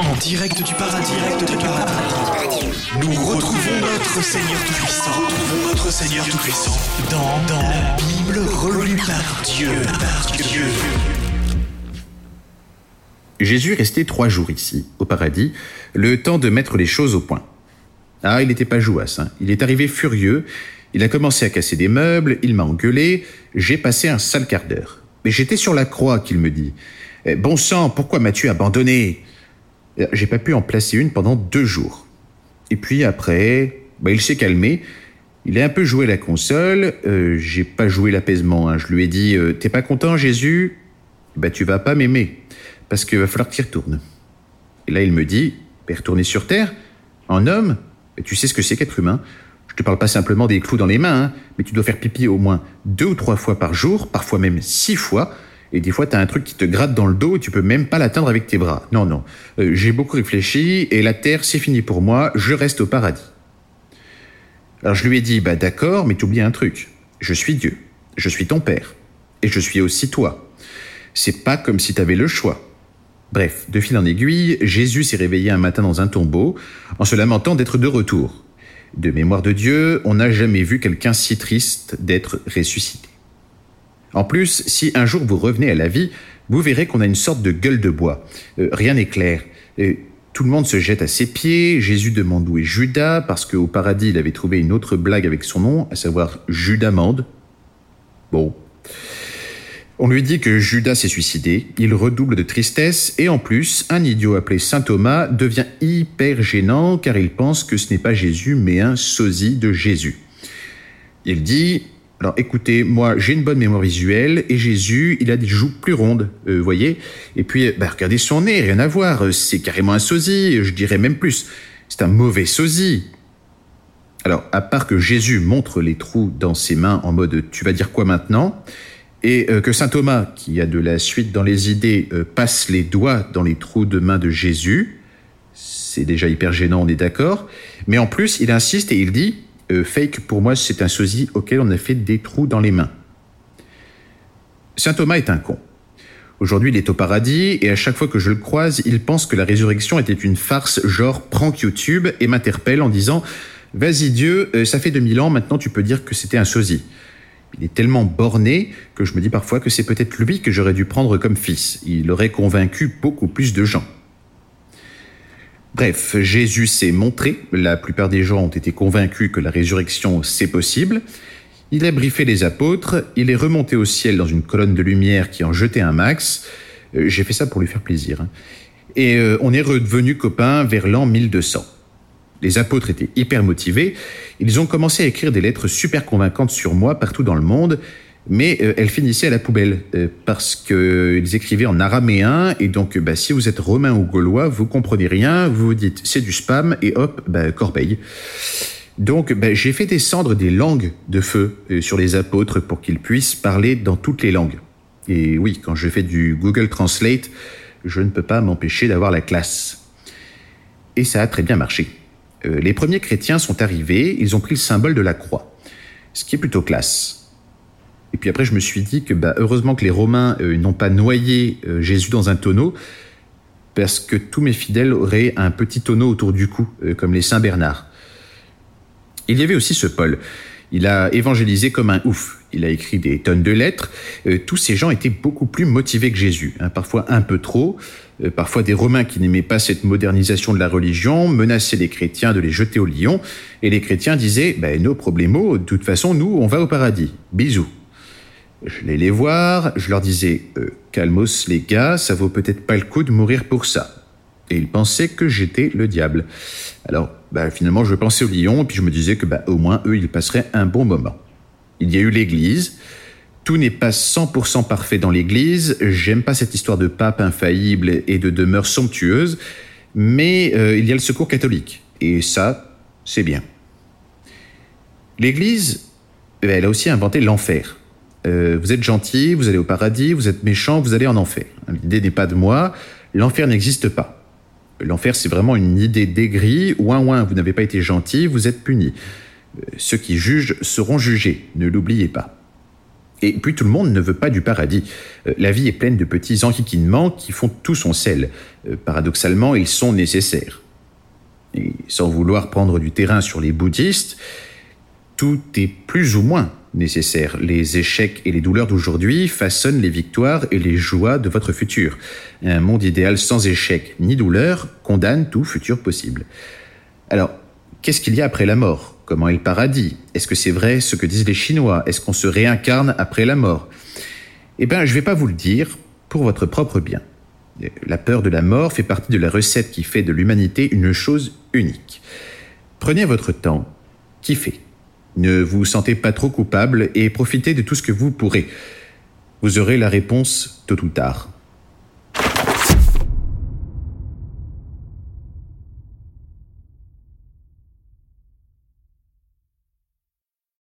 En direct du paradis, direct du paradis. Nous retrouvons notre Seigneur Tout-Puissant. Retrouvons notre Seigneur Tout-Puissant dans, dans la Bible relue par Dieu, par Dieu. Jésus restait trois jours ici, au paradis, le temps de mettre les choses au point. Ah, il n'était pas jouasse, hein. il est arrivé furieux, il a commencé à casser des meubles, il m'a engueulé, j'ai passé un sale quart d'heure. Mais j'étais sur la croix, qu'il me dit. Eh, bon sang, pourquoi m'as-tu abandonné? J'ai pas pu en placer une pendant deux jours. Et puis après, bah, il s'est calmé. Il a un peu joué la console. Euh, j'ai pas joué l'apaisement. Hein. Je lui ai dit euh, T'es pas content, Jésus? Bah, tu vas pas m'aimer. Parce qu'il va falloir que tu retournes. Et là, il me dit bah, Retourner sur Terre En homme Tu sais ce que c'est qu'être humain je te parle pas simplement des clous dans les mains, hein, mais tu dois faire pipi au moins deux ou trois fois par jour, parfois même six fois. Et des fois, tu un truc qui te gratte dans le dos et tu peux même pas l'atteindre avec tes bras. Non, non. Euh, j'ai beaucoup réfléchi et la terre, c'est fini pour moi. Je reste au paradis. Alors je lui ai dit, bah d'accord, mais tu oublies un truc. Je suis Dieu. Je suis ton père. Et je suis aussi toi. C'est pas comme si tu avais le choix. Bref, de fil en aiguille, Jésus s'est réveillé un matin dans un tombeau en se lamentant d'être de retour. De mémoire de Dieu, on n'a jamais vu quelqu'un si triste d'être ressuscité. En plus, si un jour vous revenez à la vie, vous verrez qu'on a une sorte de gueule de bois. Euh, rien n'est clair. Tout le monde se jette à ses pieds. Jésus demande où est Judas, parce qu'au paradis, il avait trouvé une autre blague avec son nom, à savoir Judamande. Bon. On lui dit que Judas s'est suicidé, il redouble de tristesse et en plus, un idiot appelé Saint Thomas devient hyper gênant car il pense que ce n'est pas Jésus mais un sosie de Jésus. Il dit alors écoutez, moi j'ai une bonne mémoire visuelle et Jésus, il a des joues plus rondes, vous euh, voyez. Et puis, bah, regardez son nez, rien à voir, c'est carrément un sosie, je dirais même plus, c'est un mauvais sosie. Alors, à part que Jésus montre les trous dans ses mains en mode tu vas dire quoi maintenant? Et euh, que saint Thomas, qui a de la suite dans les idées, euh, passe les doigts dans les trous de main de Jésus, c'est déjà hyper gênant, on est d'accord, mais en plus, il insiste et il dit, euh, fake, pour moi, c'est un sosie auquel on a fait des trous dans les mains. Saint Thomas est un con. Aujourd'hui, il est au paradis, et à chaque fois que je le croise, il pense que la résurrection était une farce genre prank YouTube, et m'interpelle en disant « Vas-y Dieu, ça fait 2000 ans, maintenant tu peux dire que c'était un sosie ». Il est tellement borné que je me dis parfois que c'est peut-être lui que j'aurais dû prendre comme fils. Il aurait convaincu beaucoup plus de gens. Bref, Jésus s'est montré, la plupart des gens ont été convaincus que la résurrection c'est possible. Il a briefé les apôtres, il est remonté au ciel dans une colonne de lumière qui en jetait un max. Euh, j'ai fait ça pour lui faire plaisir. Hein. Et euh, on est redevenu copains vers l'an 1200. Les apôtres étaient hyper motivés. Ils ont commencé à écrire des lettres super convaincantes sur moi partout dans le monde, mais euh, elles finissaient à la poubelle euh, parce qu'ils écrivaient en araméen et donc bah, si vous êtes romain ou gaulois, vous comprenez rien, vous vous dites c'est du spam et hop, bah, corbeille. Donc bah, j'ai fait descendre des langues de feu euh, sur les apôtres pour qu'ils puissent parler dans toutes les langues. Et oui, quand je fais du Google Translate, je ne peux pas m'empêcher d'avoir la classe. Et ça a très bien marché. Euh, les premiers chrétiens sont arrivés, ils ont pris le symbole de la croix, ce qui est plutôt classe. Et puis après, je me suis dit que bah, heureusement que les Romains euh, n'ont pas noyé euh, Jésus dans un tonneau, parce que tous mes fidèles auraient un petit tonneau autour du cou, comme les Saint Bernard. Il y avait aussi ce Paul. Il a évangélisé comme un ouf. Il a écrit des tonnes de lettres. tous ces gens étaient beaucoup plus motivés que Jésus, hein, parfois un peu trop. Euh, parfois des Romains qui n'aimaient pas cette modernisation de la religion menaçaient les chrétiens de les jeter au lion, et les chrétiens disaient ben, Nos problèmes, de toute façon, nous, on va au paradis. Bisous. Je les les voir, je leur disais euh, Calmos, les gars, ça vaut peut-être pas le coup de mourir pour ça. Et ils pensaient que j'étais le diable. Alors, ben, finalement, je pensais au lion, et puis je me disais que ben, au moins, eux, ils passeraient un bon moment. Il y a eu l'Église, tout n'est pas 100% parfait dans l'Église. J'aime pas cette histoire de pape infaillible et de demeure somptueuse, mais euh, il y a le secours catholique. Et ça, c'est bien. L'Église, elle a aussi inventé l'enfer. Euh, vous êtes gentil, vous allez au paradis, vous êtes méchant, vous allez en enfer. L'idée n'est pas de moi, l'enfer n'existe pas. L'enfer, c'est vraiment une idée d'aigri. Ouin, ouin, vous n'avez pas été gentil, vous êtes puni. Euh, ceux qui jugent seront jugés, ne l'oubliez pas. Et puis tout le monde ne veut pas du paradis. Euh, la vie est pleine de petits enquiquinements qui font tout son sel. Paradoxalement, ils sont nécessaires. Et sans vouloir prendre du terrain sur les bouddhistes, tout est plus ou moins nécessaire. Les échecs et les douleurs d'aujourd'hui façonnent les victoires et les joies de votre futur. Un monde idéal sans échecs ni douleurs condamne tout futur possible. Alors, qu'est-ce qu'il y a après la mort? Comment est le paradis? Est-ce que c'est vrai ce que disent les Chinois? Est-ce qu'on se réincarne après la mort? Eh bien, je ne vais pas vous le dire pour votre propre bien. La peur de la mort fait partie de la recette qui fait de l'humanité une chose unique. Prenez votre temps, kiffez. Ne vous sentez pas trop coupable et profitez de tout ce que vous pourrez. Vous aurez la réponse tôt ou tard.